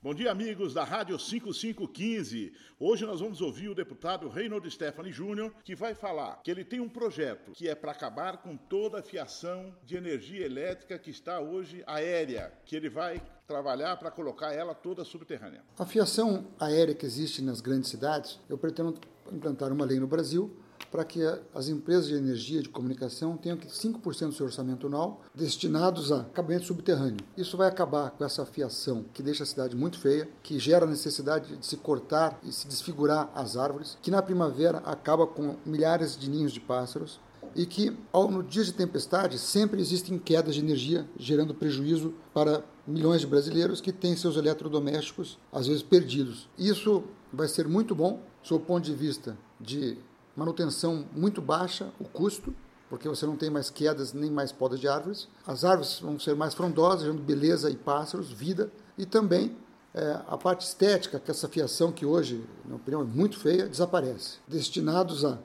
Bom dia, amigos da Rádio 5515. Hoje nós vamos ouvir o deputado Reynold Stephanie Júnior, que vai falar que ele tem um projeto que é para acabar com toda a fiação de energia elétrica que está hoje aérea, que ele vai trabalhar para colocar ela toda subterrânea. A fiação aérea que existe nas grandes cidades, eu pretendo implantar uma lei no Brasil para que as empresas de energia de comunicação tenham 5% do seu orçamento anual destinados a acabamento subterrâneo. Isso vai acabar com essa fiação que deixa a cidade muito feia, que gera a necessidade de se cortar e se desfigurar as árvores, que na primavera acaba com milhares de ninhos de pássaros e que ao, no dia de tempestade sempre existem quedas de energia, gerando prejuízo para milhões de brasileiros que têm seus eletrodomésticos às vezes perdidos. Isso vai ser muito bom, sob o ponto de vista de manutenção muito baixa, o custo, porque você não tem mais quedas nem mais podas de árvores. As árvores vão ser mais frondosas, gerando beleza e pássaros, vida, e também é, a parte estética, que essa fiação que hoje, na minha opinião, é muito feia, desaparece. Destinados a